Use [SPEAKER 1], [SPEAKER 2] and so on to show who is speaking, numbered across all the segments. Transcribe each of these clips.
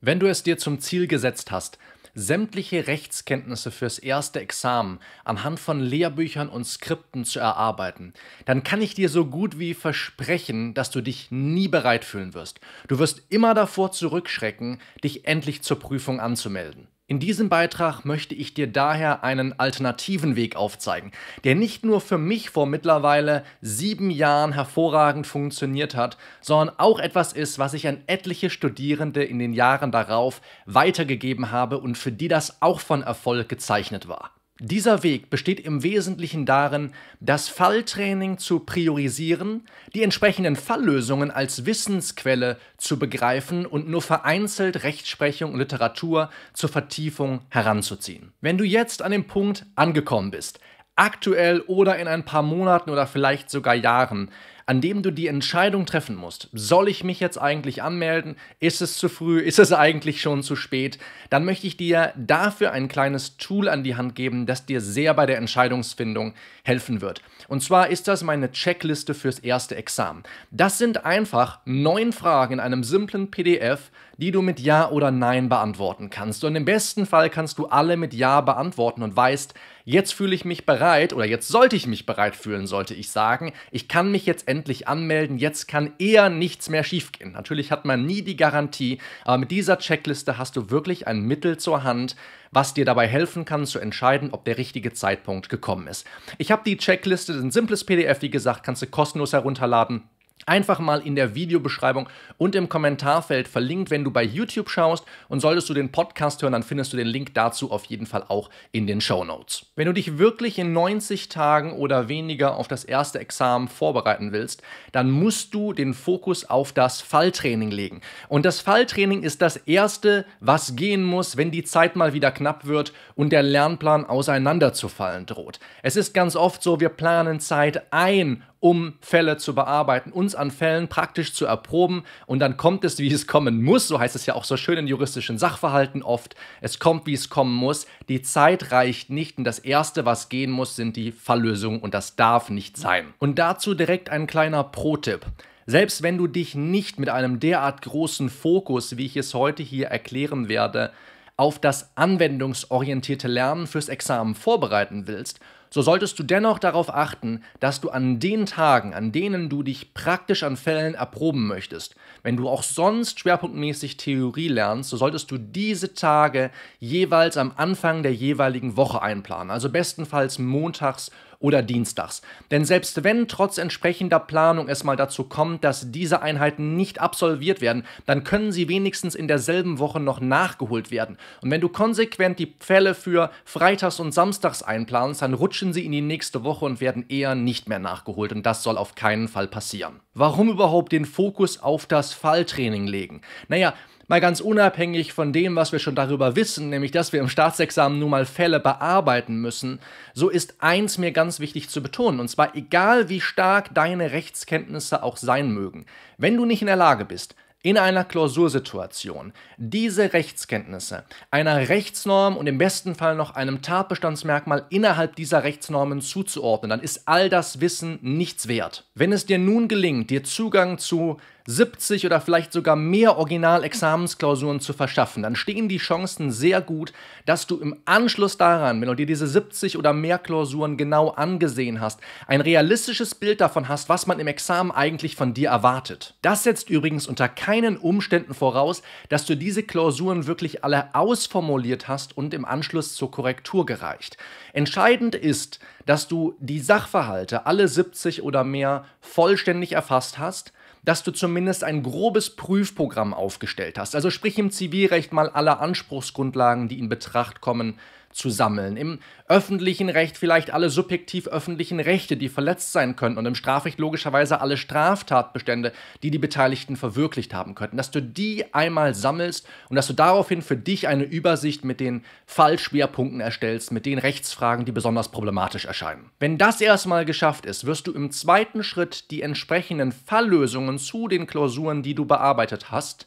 [SPEAKER 1] Wenn du es dir zum Ziel gesetzt hast, sämtliche Rechtskenntnisse fürs erste Examen anhand von Lehrbüchern und Skripten zu erarbeiten, dann kann ich dir so gut wie versprechen, dass du dich nie bereit fühlen wirst. Du wirst immer davor zurückschrecken, dich endlich zur Prüfung anzumelden. In diesem Beitrag möchte ich dir daher einen alternativen Weg aufzeigen, der nicht nur für mich vor mittlerweile sieben Jahren hervorragend funktioniert hat, sondern auch etwas ist, was ich an etliche Studierende in den Jahren darauf weitergegeben habe und für die das auch von Erfolg gezeichnet war. Dieser Weg besteht im Wesentlichen darin, das Falltraining zu priorisieren, die entsprechenden Falllösungen als Wissensquelle zu begreifen und nur vereinzelt Rechtsprechung und Literatur zur Vertiefung heranzuziehen. Wenn du jetzt an dem Punkt angekommen bist, aktuell oder in ein paar Monaten oder vielleicht sogar Jahren, an dem du die Entscheidung treffen musst, soll ich mich jetzt eigentlich anmelden? Ist es zu früh? Ist es eigentlich schon zu spät? Dann möchte ich dir dafür ein kleines Tool an die Hand geben, das dir sehr bei der Entscheidungsfindung helfen wird. Und zwar ist das meine Checkliste fürs erste Examen. Das sind einfach neun Fragen in einem simplen PDF, die du mit Ja oder Nein beantworten kannst. Und im besten Fall kannst du alle mit Ja beantworten und weißt, jetzt fühle ich mich bereit oder jetzt sollte ich mich bereit fühlen, sollte ich sagen. Ich kann mich jetzt endlich anmelden, jetzt kann eher nichts mehr schiefgehen. Natürlich hat man nie die Garantie, aber mit dieser Checkliste hast du wirklich ein Mittel zur Hand, was dir dabei helfen kann zu entscheiden, ob der richtige Zeitpunkt gekommen ist. Ich habe die Checkliste, ein simples PDF, wie gesagt, kannst du kostenlos herunterladen einfach mal in der Videobeschreibung und im Kommentarfeld verlinkt, wenn du bei YouTube schaust. Und solltest du den Podcast hören, dann findest du den Link dazu auf jeden Fall auch in den Show Notes. Wenn du dich wirklich in 90 Tagen oder weniger auf das erste Examen vorbereiten willst, dann musst du den Fokus auf das Falltraining legen. Und das Falltraining ist das Erste, was gehen muss, wenn die Zeit mal wieder knapp wird und der Lernplan auseinanderzufallen droht. Es ist ganz oft so, wir planen Zeit ein um Fälle zu bearbeiten, uns an Fällen praktisch zu erproben. Und dann kommt es, wie es kommen muss, so heißt es ja auch so schön in juristischen Sachverhalten oft, es kommt, wie es kommen muss, die Zeit reicht nicht. Und das Erste, was gehen muss, sind die Falllösungen und das darf nicht sein. Und dazu direkt ein kleiner Pro-Tipp. Selbst wenn du dich nicht mit einem derart großen Fokus, wie ich es heute hier erklären werde, auf das anwendungsorientierte Lernen fürs Examen vorbereiten willst, so solltest du dennoch darauf achten, dass du an den Tagen, an denen du dich praktisch an Fällen erproben möchtest, wenn du auch sonst schwerpunktmäßig Theorie lernst, so solltest du diese Tage jeweils am Anfang der jeweiligen Woche einplanen, also bestenfalls montags oder dienstags. Denn selbst wenn trotz entsprechender Planung es mal dazu kommt, dass diese Einheiten nicht absolviert werden, dann können sie wenigstens in derselben Woche noch nachgeholt werden. Und wenn du konsequent die Fälle für Freitags und Samstags einplanst, dann rutschen sie in die nächste Woche und werden eher nicht mehr nachgeholt. Und das soll auf keinen Fall passieren. Warum überhaupt den Fokus auf das Falltraining legen? Naja, Mal ganz unabhängig von dem, was wir schon darüber wissen, nämlich dass wir im Staatsexamen nun mal Fälle bearbeiten müssen, so ist eins mir ganz wichtig zu betonen, und zwar egal wie stark deine Rechtskenntnisse auch sein mögen, wenn du nicht in der Lage bist, in einer Klausursituation diese Rechtskenntnisse einer Rechtsnorm und im besten Fall noch einem Tatbestandsmerkmal innerhalb dieser Rechtsnormen zuzuordnen, dann ist all das Wissen nichts wert. Wenn es dir nun gelingt, dir Zugang zu 70 oder vielleicht sogar mehr Original-Examensklausuren zu verschaffen, dann stehen die Chancen sehr gut, dass du im Anschluss daran, wenn du dir diese 70 oder mehr Klausuren genau angesehen hast, ein realistisches Bild davon hast, was man im Examen eigentlich von dir erwartet. Das setzt übrigens unter keinen Umständen voraus, dass du diese Klausuren wirklich alle ausformuliert hast und im Anschluss zur Korrektur gereicht. Entscheidend ist, dass du die Sachverhalte, alle 70 oder mehr, vollständig erfasst hast, dass du zumindest ein grobes Prüfprogramm aufgestellt hast. Also sprich im Zivilrecht mal alle Anspruchsgrundlagen, die in Betracht kommen, zu sammeln. Im öffentlichen Recht vielleicht alle subjektiv öffentlichen Rechte, die verletzt sein könnten und im Strafrecht logischerweise alle Straftatbestände, die die Beteiligten verwirklicht haben könnten. Dass du die einmal sammelst und dass du daraufhin für dich eine Übersicht mit den Fallschwerpunkten erstellst, mit den Rechtsfragen, die besonders problematisch erscheinen. Wenn das erstmal geschafft ist, wirst du im zweiten Schritt die entsprechenden Falllösungen zu den Klausuren, die du bearbeitet hast,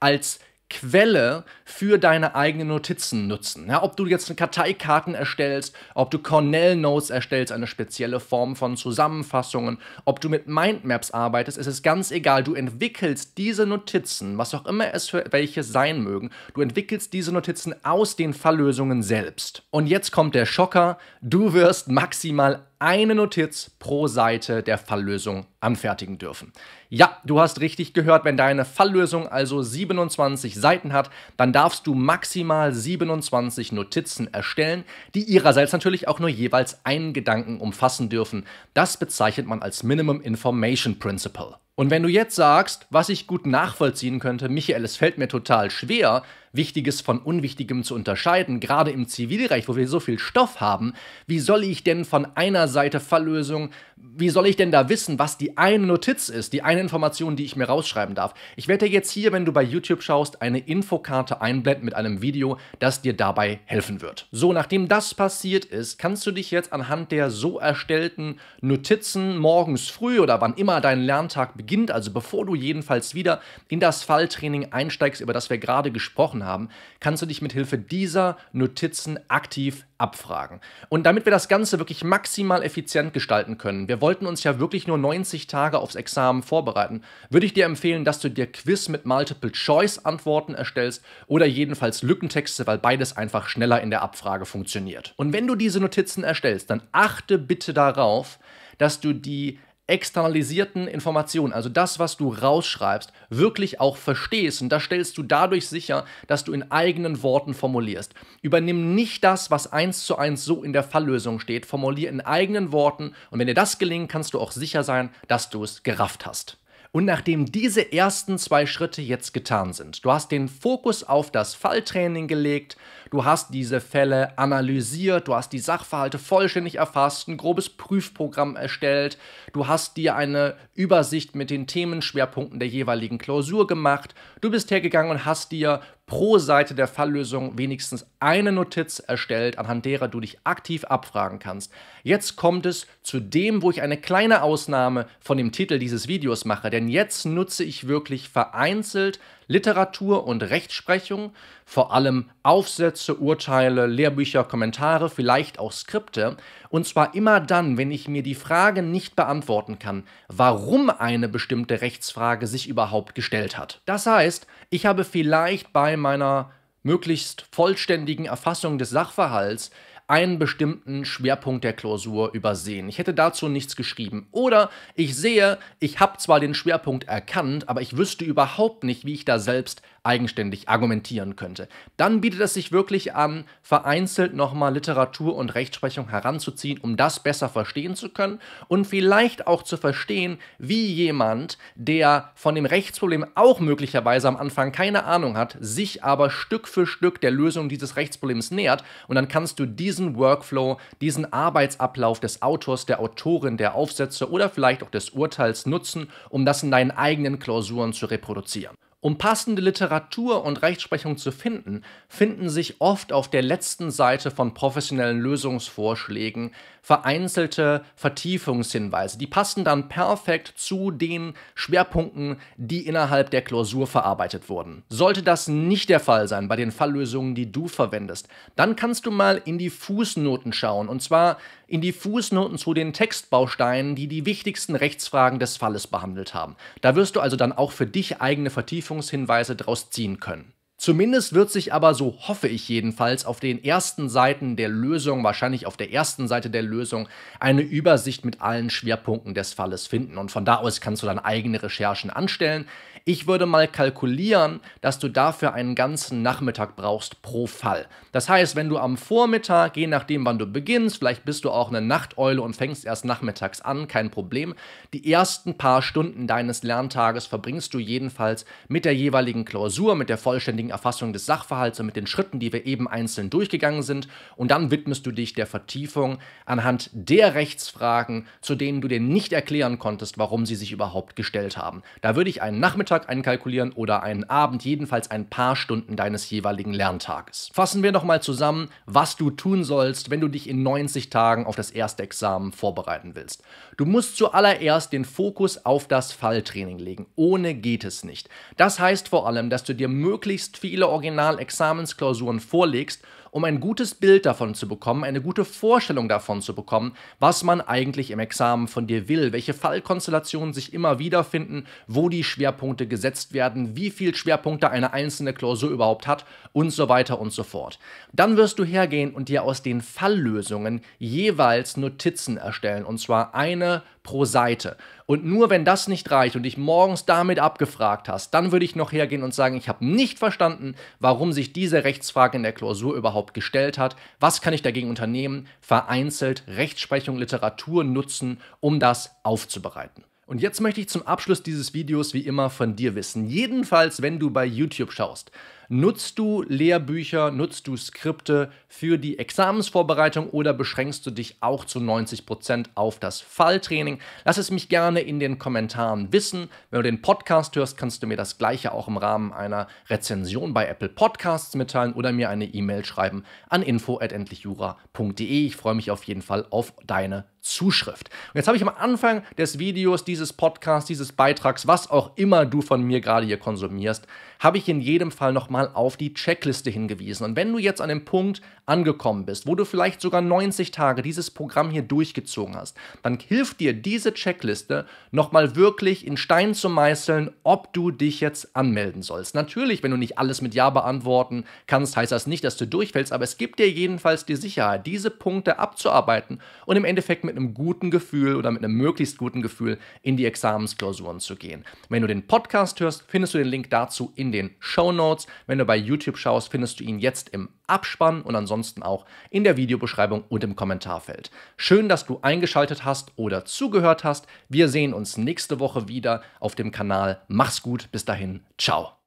[SPEAKER 1] als Quelle für deine eigenen Notizen nutzen. Ja, ob du jetzt Karteikarten erstellst, ob du Cornell Notes erstellst, eine spezielle Form von Zusammenfassungen, ob du mit Mindmaps arbeitest, es ist ganz egal. Du entwickelst diese Notizen, was auch immer es für welche sein mögen, du entwickelst diese Notizen aus den Falllösungen selbst. Und jetzt kommt der Schocker, du wirst maximal eine Notiz pro Seite der Falllösung anfertigen dürfen. Ja, du hast richtig gehört, wenn deine Falllösung also 27 Seiten hat, dann darfst du maximal 27 Notizen erstellen, die ihrerseits natürlich auch nur jeweils einen Gedanken umfassen dürfen. Das bezeichnet man als Minimum Information Principle. Und wenn du jetzt sagst, was ich gut nachvollziehen könnte, Michael, es fällt mir total schwer, Wichtiges von Unwichtigem zu unterscheiden, gerade im Zivilrecht, wo wir so viel Stoff haben, wie soll ich denn von einer Seite Falllösung, wie soll ich denn da wissen, was die eine Notiz ist, die eine Information, die ich mir rausschreiben darf? Ich werde dir jetzt hier, wenn du bei YouTube schaust, eine Infokarte einblenden mit einem Video, das dir dabei helfen wird. So, nachdem das passiert ist, kannst du dich jetzt anhand der so erstellten Notizen morgens früh oder wann immer dein Lerntag beginnt, also bevor du jedenfalls wieder in das Falltraining einsteigst, über das wir gerade gesprochen haben, kannst du dich mit Hilfe dieser Notizen aktiv abfragen. Und damit wir das Ganze wirklich maximal effizient gestalten können, wir wollten uns ja wirklich nur 90 Tage aufs Examen vorbereiten, würde ich dir empfehlen, dass du dir Quiz mit Multiple-Choice-Antworten erstellst oder jedenfalls Lückentexte, weil beides einfach schneller in der Abfrage funktioniert. Und wenn du diese Notizen erstellst, dann achte bitte darauf, dass du die externalisierten Informationen, also das, was du rausschreibst, wirklich auch verstehst. Und das stellst du dadurch sicher, dass du in eigenen Worten formulierst. Übernimm nicht das, was eins zu eins so in der Falllösung steht. Formulier in eigenen Worten. Und wenn dir das gelingt, kannst du auch sicher sein, dass du es gerafft hast. Und nachdem diese ersten zwei Schritte jetzt getan sind, du hast den Fokus auf das Falltraining gelegt, du hast diese Fälle analysiert, du hast die Sachverhalte vollständig erfasst, ein grobes Prüfprogramm erstellt, du hast dir eine Übersicht mit den Themenschwerpunkten der jeweiligen Klausur gemacht, du bist hergegangen und hast dir pro Seite der Falllösung wenigstens eine Notiz erstellt, anhand derer du dich aktiv abfragen kannst. Jetzt kommt es zu dem, wo ich eine kleine Ausnahme von dem Titel dieses Videos mache, denn jetzt nutze ich wirklich vereinzelt Literatur und Rechtsprechung, vor allem Aufsätze, Urteile, Lehrbücher, Kommentare, vielleicht auch Skripte, und zwar immer dann, wenn ich mir die Frage nicht beantworten kann, warum eine bestimmte Rechtsfrage sich überhaupt gestellt hat. Das heißt, ich habe vielleicht bei meiner möglichst vollständigen Erfassung des Sachverhalts einen bestimmten Schwerpunkt der Klausur übersehen. Ich hätte dazu nichts geschrieben. Oder ich sehe, ich habe zwar den Schwerpunkt erkannt, aber ich wüsste überhaupt nicht, wie ich da selbst eigenständig argumentieren könnte. Dann bietet es sich wirklich an, vereinzelt nochmal Literatur und Rechtsprechung heranzuziehen, um das besser verstehen zu können und vielleicht auch zu verstehen, wie jemand, der von dem Rechtsproblem auch möglicherweise am Anfang keine Ahnung hat, sich aber Stück für Stück der Lösung dieses Rechtsproblems nähert und dann kannst du diesen Workflow, diesen Arbeitsablauf des Autors, der Autorin, der Aufsätze oder vielleicht auch des Urteils nutzen, um das in deinen eigenen Klausuren zu reproduzieren. Um passende Literatur und Rechtsprechung zu finden, finden sich oft auf der letzten Seite von professionellen Lösungsvorschlägen vereinzelte Vertiefungshinweise. Die passen dann perfekt zu den Schwerpunkten, die innerhalb der Klausur verarbeitet wurden. Sollte das nicht der Fall sein bei den Falllösungen, die du verwendest, dann kannst du mal in die Fußnoten schauen. Und zwar in die Fußnoten zu den Textbausteinen, die die wichtigsten Rechtsfragen des Falles behandelt haben. Da wirst du also dann auch für dich eigene Vertiefungshinweise draus ziehen können. Zumindest wird sich aber, so hoffe ich jedenfalls, auf den ersten Seiten der Lösung, wahrscheinlich auf der ersten Seite der Lösung, eine Übersicht mit allen Schwerpunkten des Falles finden. Und von da aus kannst du dann eigene Recherchen anstellen. Ich würde mal kalkulieren, dass du dafür einen ganzen Nachmittag brauchst pro Fall. Das heißt, wenn du am Vormittag, je nachdem wann du beginnst, vielleicht bist du auch eine Nachteule und fängst erst nachmittags an, kein Problem. Die ersten paar Stunden deines Lerntages verbringst du jedenfalls mit der jeweiligen Klausur, mit der vollständigen Erfassung des Sachverhalts und mit den Schritten, die wir eben einzeln durchgegangen sind. Und dann widmest du dich der Vertiefung anhand der Rechtsfragen, zu denen du dir nicht erklären konntest, warum sie sich überhaupt gestellt haben. Da würde ich einen Nachmittag Nachmittag einkalkulieren oder einen Abend, jedenfalls ein paar Stunden deines jeweiligen Lerntages. Fassen wir nochmal zusammen, was du tun sollst, wenn du dich in 90 Tagen auf das erste Examen vorbereiten willst. Du musst zuallererst den Fokus auf das Falltraining legen. Ohne geht es nicht. Das heißt vor allem, dass du dir möglichst viele Original-Examensklausuren vorlegst, um ein gutes Bild davon zu bekommen, eine gute Vorstellung davon zu bekommen, was man eigentlich im Examen von dir will, welche Fallkonstellationen sich immer wiederfinden, wo die Schwerpunkte gesetzt werden, wie viel Schwerpunkte eine einzelne Klausur überhaupt hat und so weiter und so fort. Dann wirst du hergehen und dir aus den Falllösungen jeweils Notizen erstellen und zwar eine pro Seite. Und nur wenn das nicht reicht und dich morgens damit abgefragt hast, dann würde ich noch hergehen und sagen, ich habe nicht verstanden, warum sich diese Rechtsfrage in der Klausur überhaupt gestellt hat. Was kann ich dagegen unternehmen? Vereinzelt Rechtsprechung, Literatur nutzen, um das aufzubereiten. Und jetzt möchte ich zum Abschluss dieses Videos wie immer von dir wissen, jedenfalls wenn du bei YouTube schaust. Nutzt du Lehrbücher, nutzt du Skripte für die Examensvorbereitung oder beschränkst du dich auch zu 90 Prozent auf das Falltraining? Lass es mich gerne in den Kommentaren wissen. Wenn du den Podcast hörst, kannst du mir das gleiche auch im Rahmen einer Rezension bei Apple Podcasts mitteilen oder mir eine E-Mail schreiben an info@endlichjura.de. Ich freue mich auf jeden Fall auf deine Zuschrift. Und jetzt habe ich am Anfang des Videos, dieses Podcasts, dieses Beitrags, was auch immer du von mir gerade hier konsumierst, habe ich in jedem Fall nochmal auf die Checkliste hingewiesen. Und wenn du jetzt an dem Punkt angekommen bist, wo du vielleicht sogar 90 Tage dieses Programm hier durchgezogen hast, dann hilft dir diese Checkliste nochmal wirklich in Stein zu meißeln, ob du dich jetzt anmelden sollst. Natürlich, wenn du nicht alles mit Ja beantworten kannst, heißt das nicht, dass du durchfällst, aber es gibt dir jedenfalls die Sicherheit, diese Punkte abzuarbeiten und im Endeffekt mit einem guten Gefühl oder mit einem möglichst guten Gefühl in die Examensklausuren zu gehen. Wenn du den Podcast hörst, findest du den Link dazu in den Show Notes. Wenn du bei YouTube schaust, findest du ihn jetzt im Abspann und ansonsten auch in der Videobeschreibung und im Kommentarfeld. Schön, dass du eingeschaltet hast oder zugehört hast. Wir sehen uns nächste Woche wieder auf dem Kanal. Mach's gut, bis dahin, ciao.